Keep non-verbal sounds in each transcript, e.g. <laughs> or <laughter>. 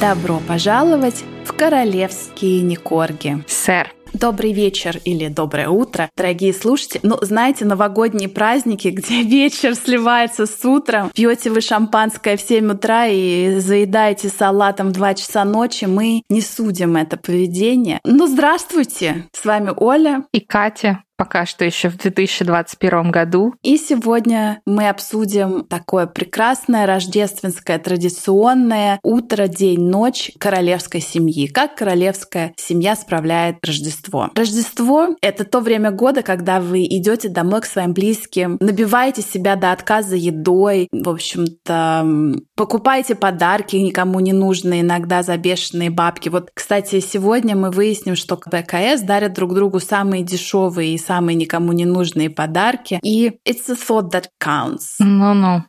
Добро пожаловать в королевские Никорги. Сэр, Добрый вечер или доброе утро, дорогие слушатели. Ну, знаете, новогодние праздники, <laughs> где вечер сливается с утром, пьете вы шампанское в 7 утра и заедаете салатом в 2 часа ночи, мы не судим это поведение. Ну, здравствуйте! С вами Оля и Катя пока что еще в 2021 году. И сегодня мы обсудим такое прекрасное рождественское традиционное утро, день, ночь королевской семьи. Как королевская семья справляет Рождество. Рождество — это то время года, когда вы идете домой к своим близким, набиваете себя до отказа едой, в общем-то, покупаете подарки никому не нужные, иногда за бешеные бабки. Вот, кстати, сегодня мы выясним, что БКС дарят друг другу самые дешевые и самые никому не нужные подарки. И it's a thought that counts. Ну-ну.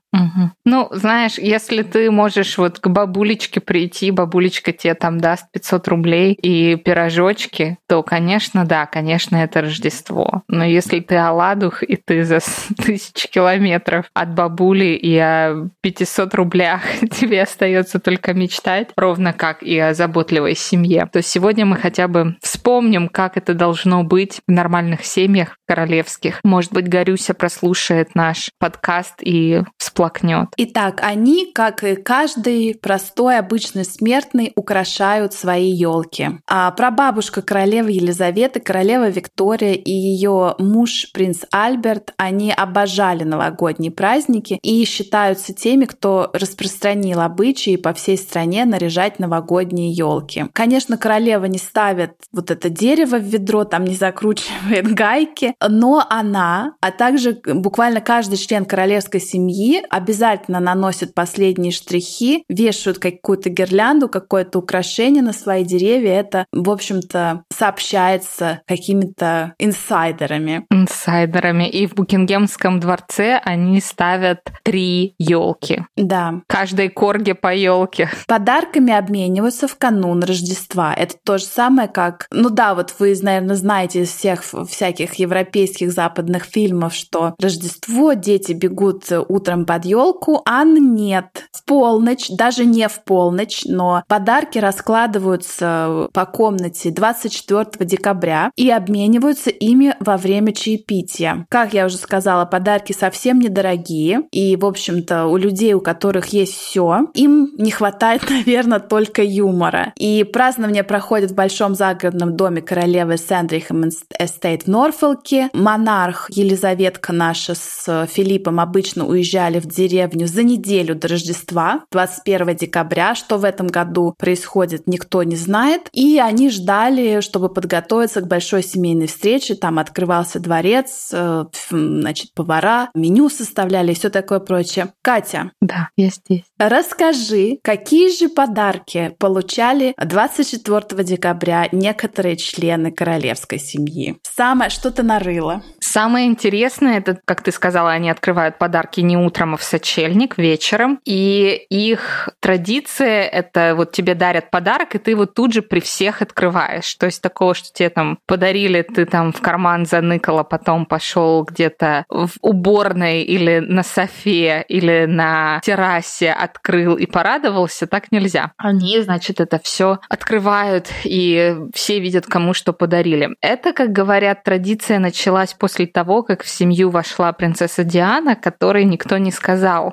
Ну, знаешь, если ты можешь вот к бабулечке прийти, бабулечка тебе там даст 500 рублей и пирожочки, то, конечно, да, конечно, это Рождество. Но если ты оладух, и ты за <laughs> тысячи километров от бабули и о 500 рублях <laughs> тебе остается только мечтать, ровно как и о заботливой семье, то сегодня мы хотя бы вспомним, как это должно быть в нормальных семьях королевских. Может быть, Горюся прослушает наш подкаст и вспомнит всплакнет. Итак, они, как и каждый простой обычный смертный, украшают свои елки. А прабабушка королевы Елизаветы, королева Виктория и ее муж принц Альберт, они обожали новогодние праздники и считаются теми, кто распространил обычаи по всей стране наряжать новогодние елки. Конечно, королева не ставит вот это дерево в ведро, там не закручивает <laughs> гайки, но она, а также буквально каждый член королевской семьи обязательно наносят последние штрихи, вешают какую-то гирлянду, какое-то украшение на свои деревья. Это, в общем-то, сообщается какими-то инсайдерами. Инсайдерами. И в Букингемском дворце они ставят три елки. Да. Каждой корге по елке. Подарками обмениваются в канун Рождества. Это то же самое, как... Ну да, вот вы, наверное, знаете из всех всяких европейских западных фильмов, что Рождество, дети бегут утром под елку, а нет. В полночь, даже не в полночь, но подарки раскладываются по комнате 24 декабря и обмениваются ими во время чаепития. Как я уже сказала, подарки совсем недорогие, и, в общем-то, у людей, у которых есть все, им не хватает, <laughs> наверное, только юмора. И празднование проходит в большом загородном доме королевы Сэндрихем Эстейт в Норфолке. Монарх Елизаветка наша с Филиппом обычно уезжали в деревню за неделю до Рождества, 21 декабря. Что в этом году происходит, никто не знает. И они ждали, чтобы подготовиться к большой семейной встрече. Там открывался дворец, э, значит, повара, меню составляли и все такое прочее. Катя. Да, я здесь. Расскажи, какие же подарки получали 24 декабря некоторые члены королевской семьи? Самое, что то нарыло? Самое интересное, это, как ты сказала, они открывают подарки не утром, а в сочельник вечером. И их традиция — это вот тебе дарят подарок, и ты вот тут же при всех открываешь. То есть такого, что тебе там подарили, ты там в карман заныкала, потом пошел где-то в уборной или на софе, или на террасе открыл и порадовался, так нельзя. Они, значит, это все открывают, и все видят, кому что подарили. Это, как говорят, традиция началась после того, как в семью вошла принцесса Диана, которой никто не сказал,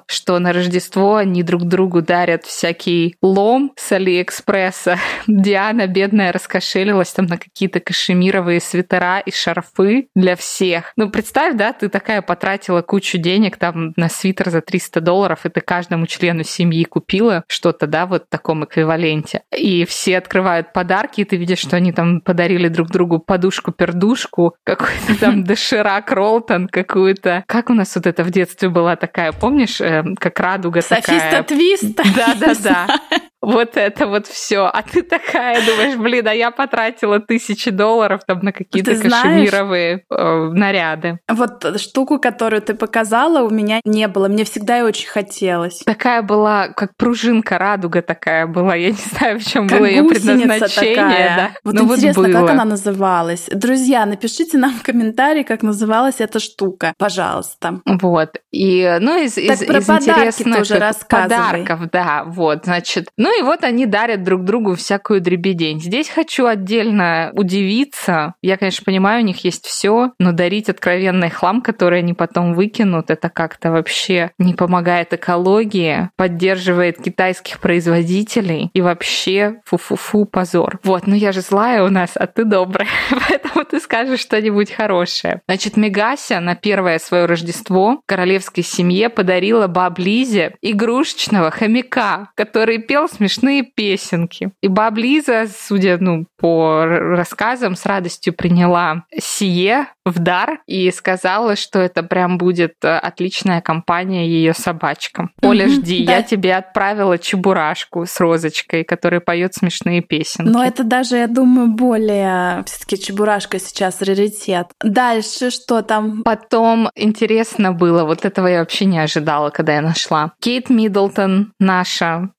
что на Рождество они друг другу дарят всякий лом с Алиэкспресса. <laughs> Диана, бедная, раскошелилась там на какие-то кашемировые свитера и шарфы для всех. Ну, представь, да, ты такая потратила кучу денег там на свитер за 300 долларов, и ты каждому члену семьи купила что-то, да, вот в таком эквиваленте. И все открывают подарки, и ты видишь, что они там подарили друг другу подушку-пердушку, какой-то там <laughs> доширак Ролтон, какую-то... Как у нас вот это в детстве была такая, помнишь, э, как радуга Софиста такая? Твист. Да-да-да <laughs> вот это вот все. А ты такая думаешь, блин, а я потратила тысячи долларов там на какие-то кашемировые э, наряды. Вот штуку, которую ты показала, у меня не было. Мне всегда и очень хотелось. Такая была, как пружинка, радуга такая была. Я не знаю, в чем было ее предназначение. Такая. Да. Вот Но интересно, вот как она называлась. Друзья, напишите нам в комментарии, как называлась эта штука, пожалуйста. Вот. И, ну, из, так из, про из подарки интересных тоже подарков, да, вот, значит. Ну И вот они дарят друг другу всякую дребедень. Здесь хочу отдельно удивиться. Я, конечно, понимаю, у них есть все, но дарить откровенный хлам, который они потом выкинут, это как-то вообще не помогает экологии, поддерживает китайских производителей и вообще фу-фу-фу, позор. Вот, ну я же злая у нас, а ты добрая, <laughs> поэтому ты скажешь что-нибудь хорошее. Значит, Мегася на первое свое Рождество королевской семье подарила баб Лизе игрушечного хомяка, который пел смешные песенки. И баб Лиза, судя ну, по рассказам, с радостью приняла сие в дар и сказала, что это прям будет э, отличная компания ее собачкам. Оля, жди, я тебе отправила чебурашку с розочкой, которая поет смешные песенки. Но это даже, я думаю, более все-таки чебурашка сейчас раритет. Дальше что там? Потом интересно было, вот этого я вообще не ожидала, когда я нашла. Кейт Миддлтон, наша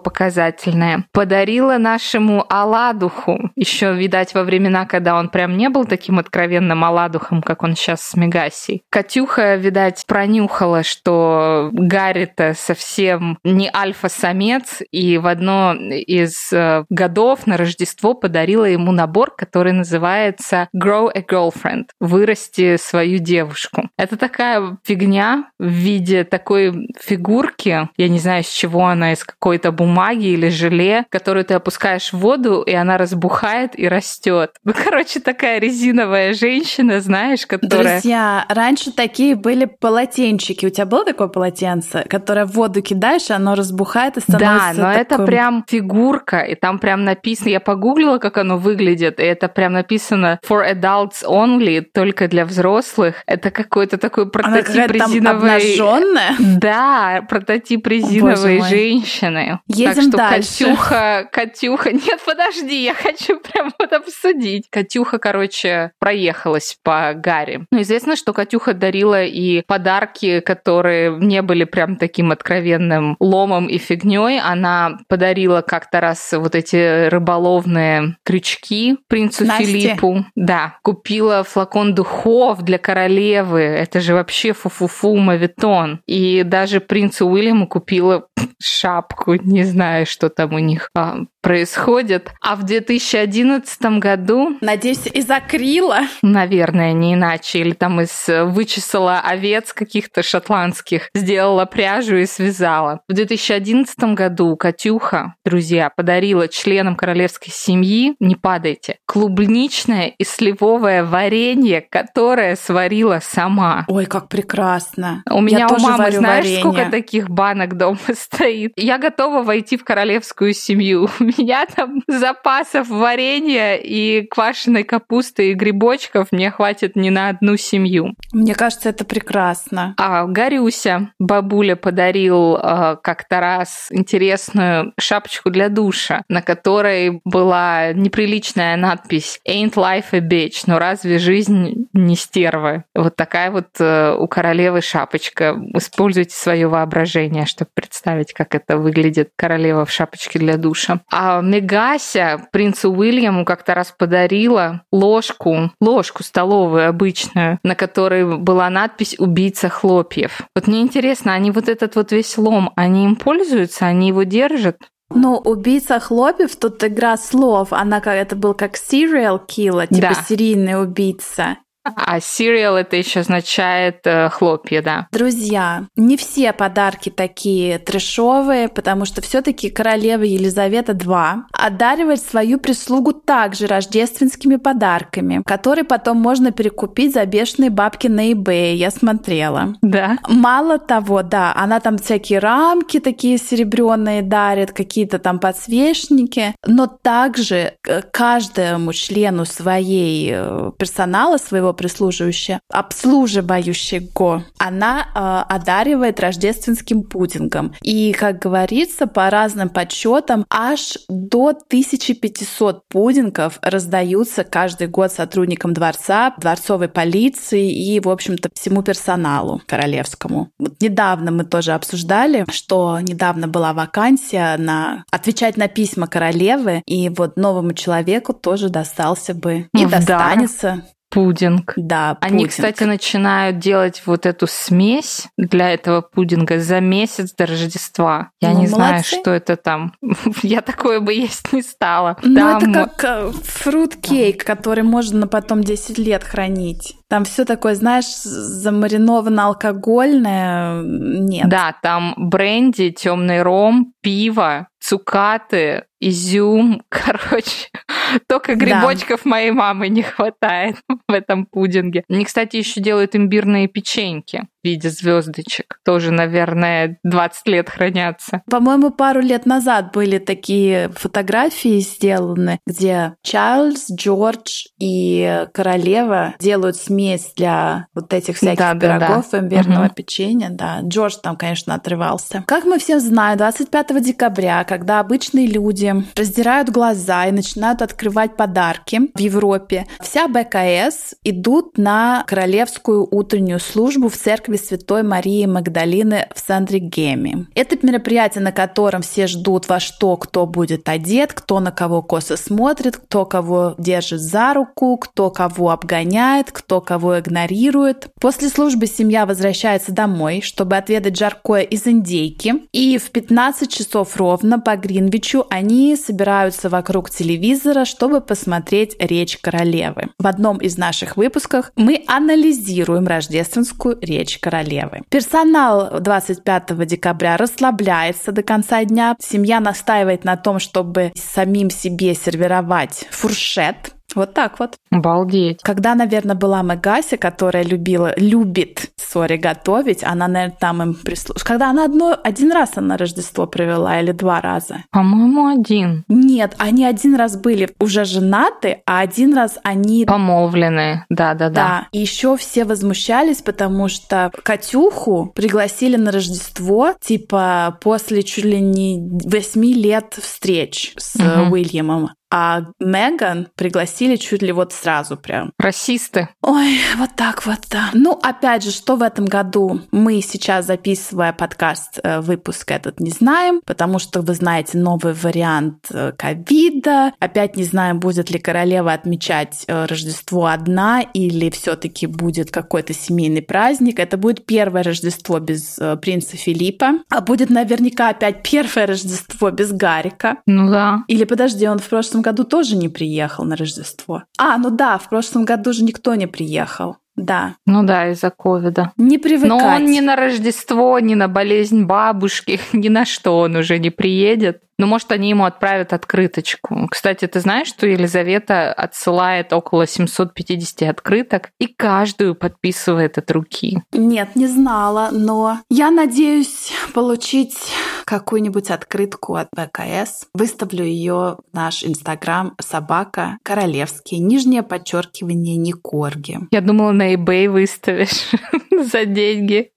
образцово-показательная, подарила нашему Аладуху, еще, видать, во времена, когда он прям не был таким откровенным Аладухом, как он сейчас с Мегасей. Катюха, видать, пронюхала, что Гарри-то совсем не альфа-самец, и в одно из э, годов на Рождество подарила ему набор, который называется Grow a Girlfriend — вырасти свою девушку. Это такая фигня в виде такой фигурки, я не знаю, с чего она, из какой-то бумаги или желе, которую ты опускаешь в воду, и она разбухает и растет. Ну, короче, такая резиновая женщина, знаешь, которая... Друзья, раньше такие были полотенчики. У тебя было такое полотенце, которое в воду кидаешь, и оно разбухает и становится Да, но такой... это прям фигурка, и там прям написано, я погуглила, как оно выглядит, и это прям написано for adults only, только для взрослых. Это какой-то такой прототип резиновой... Да, прототип резиновой женщины. Едем так что дальше. Катюха, Катюха, <laughs> нет, подожди, я хочу прям вот обсудить. Катюха, короче, проехалась по Гарри. Ну, известно, что Катюха дарила и подарки, которые не были прям таким откровенным ломом и фигней. Она подарила как-то раз вот эти рыболовные крючки принцу Насте. Филиппу. Да, купила флакон духов для королевы. Это же вообще фу-фу-фу мавитон. И даже принцу Уильяму купила шапку не знаю, что там у них а, происходит. А в 2011 году... Надеюсь, из акрила? Наверное, не иначе. Или там из вычесала овец каких-то шотландских, сделала пряжу и связала. В 2011 году Катюха, друзья, подарила членам королевской семьи, не падайте, клубничное и сливовое варенье, которое сварила сама. Ой, как прекрасно. У меня Я у мамы, знаешь, варенье. сколько таких банок дома <laughs> стоит? Я готова войти в королевскую семью. <laughs> У меня там запасов варенья и квашеной капусты и грибочков мне хватит не на одну семью. Мне кажется, это прекрасно. А Гарюся бабуля подарил э, как-то раз интересную шапочку для душа, на которой была неприличная надпись «Ain't life a bitch», но разве жизнь не стерва? Вот такая вот э, у королевы шапочка. Используйте свое воображение, чтобы представить, как это выглядит королева в шапочке для душа. А Мегася принцу Уильяму как-то раз подарила ложку, ложку столовую обычную, на которой была надпись «Убийца хлопьев». Вот мне интересно, они вот этот вот весь лом, они им пользуются, они его держат? Ну, убийца хлопьев, тут игра слов. Она как это был как serial killer, типа Да. серийный убийца. А cereal это еще означает э, хлопья, да. Друзья, не все подарки такие трешовые, потому что все-таки королева Елизавета II одаривает свою прислугу также рождественскими подарками, которые потом можно перекупить за бешеные бабки на eBay, я смотрела. Да. Мало того, да, она там всякие рамки такие серебряные дарит, какие-то там подсвечники, но также э, каждому члену своей э, персонала, своего прислуживающего, обслуживающего, она э, одаривает рождественским пудингом. И, как говорится, по разным подсчетам, аж до 1500 пудингов раздаются каждый год сотрудникам дворца, дворцовой полиции и, в общем-то, всему персоналу королевскому. Вот недавно мы тоже обсуждали, что недавно была вакансия на отвечать на письма королевы, и вот новому человеку тоже достался бы и достанется Пудинг. Да, Они, пудинг. кстати, начинают делать вот эту смесь для этого пудинга за месяц до Рождества. Я Ну, не знаю, молодцы. что это там. <laughs> Я такое бы есть не стала. Ну, Там- это как э, фрукт-кейк, который можно потом 10 лет хранить. Там все такое, знаешь, замариновано алкогольное. Нет. Да, там бренди, темный ром, пиво, цукаты, изюм, <laughs> короче. Только грибочков моей мамы не хватает <laughs> в этом пудинге. Они, кстати, еще делают имбирные печеньки в виде звездочек. Тоже, наверное, 20 лет хранятся. По-моему, пару лет назад были такие фотографии сделаны, где Чарльз, Джордж и королева делают смесь для вот этих всяких Да-да-да. пирогов, имбирного Мгм. печенья. Да, Джордж там, конечно, отрывался. Как мы все знаем, 25 декабря, когда обычные люди раздирают глаза и начинают открывать подарки в Европе, вся БКС идут на королевскую утреннюю службу в церкви Святой Марии Магдалины в Сандригеме. Это мероприятие, на котором все ждут, во что кто будет одет, кто на кого косо смотрит, кто кого держит за руку, кто кого обгоняет, кто кого игнорирует. После службы семья возвращается домой, чтобы отведать жаркое из индейки. И в 15 часов ровно по Гринвичу они собираются вокруг телевизора, чтобы посмотреть речь королевы. В одном из наших выпусков мы анализируем рождественскую речь королевы. Персонал 25 декабря расслабляется до конца дня. Семья настаивает на том, чтобы самим себе сервировать фуршет. Вот так вот. Обалдеть. Когда, наверное, была Мегася, которая любила, любит, сори, готовить, она, наверное, там им прислушалась. Когда она одно, один раз она Рождество провела или два раза? По-моему, один. Нет, они один раз были уже женаты, а один раз они... Помолвленные. Да-да-да. Да, и еще все возмущались, потому что Катюху пригласили на Рождество, типа, после чуть ли не восьми лет встреч с Мгм. Уильямом. А Меган пригласили чуть ли вот сразу прям. Расисты. Ой, вот так вот, да. Ну, опять же, что в этом году мы сейчас, записывая подкаст, э, выпуск этот не знаем, потому что, вы знаете, новый вариант э, ковида. Опять не знаем, будет ли королева отмечать э, Рождество одна или все таки будет какой-то семейный праздник. Это будет первое Рождество без принца Филиппа, а будет наверняка опять <laughs> первое Рождество без Гарика. Ну да. Или подожди, он в прошлом году тоже не приехал на Рождество. А, ну да, в прошлом году же никто не приехал. Да, Ну да, из-за ковида. не привыкать. Но он ни на Рождество, ни на болезнь бабушки, <laughs> ни на что он уже не приедет. Ну, может, они ему отправят открыточку. Кстати, ты знаешь, что Елизавета отсылает около 750 открыток и каждую подписывает от руки. Нет, не знала, но я надеюсь получить какую-нибудь открытку от БКС. Выставлю ее в наш инстаграм собака королевский, нижнее подчеркивание не корги. Я думала, на eBay выставишь <laughs> за деньги.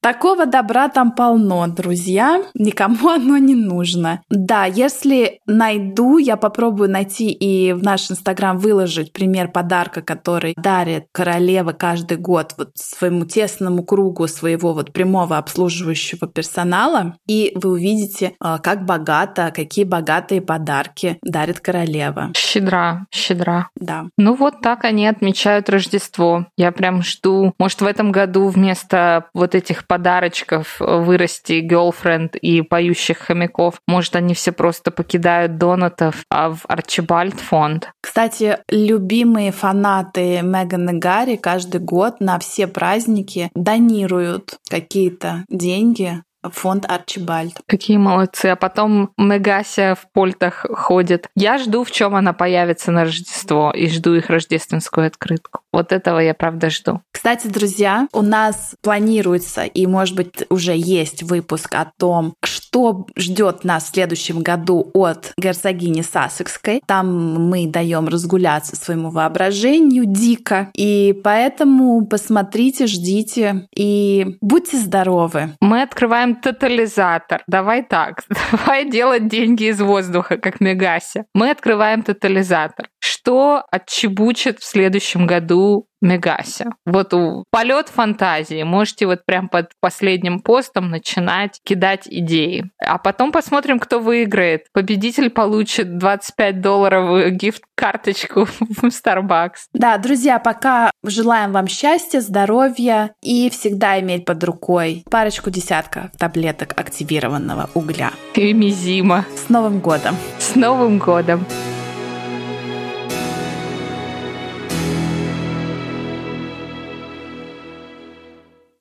Такого добра там полно, друзья. Никому оно не нужно. Да, если найду, я попробую найти и в наш инстаграм выложить пример подарка, который дарит королева каждый год вот своему тесному кругу своего вот прямого обслуживающего персонала. И вы увидите, а, как богато, какие богатые подарки дарит королева. Щедра, щедра. Да. Ну вот так они отмечают Рождество. Я прям жду. Может, в этом году вместо вот этих подарочков вырасти girlfriend и поющих хомяков. Может, они все просто покидают донатов а в Арчибальд фонд. Кстати, любимые фанаты Меган и Гарри каждый год на все праздники донируют какие-то деньги в фонд Арчибальд. Какие молодцы. А потом Мегася в польтах ходит. Я жду, в чем она появится на Рождество, и жду их рождественскую открытку. Вот этого я правда жду. Кстати, друзья, у нас планируется и, может быть, уже есть выпуск о том, что ждет нас в следующем году от герцогини Сассекской. Там мы даем разгуляться своему воображению дико. И поэтому посмотрите, ждите и будьте здоровы. Мы открываем тотализатор. Давай так. <laughs> Давай делать деньги из воздуха, как Мегася. Мы открываем тотализатор. Что отчебучит в следующем году Мегасе. Вот у полет фантазии. Можете вот прям под последним постом начинать кидать идеи. А потом посмотрим, кто выиграет. Победитель получит 25 долларов гифт-карточку <laughs> в Starbucks. Да, друзья, пока желаем вам счастья, здоровья и всегда иметь под рукой парочку десятков таблеток активированного угля. И мизима. С Новым годом! С Новым годом!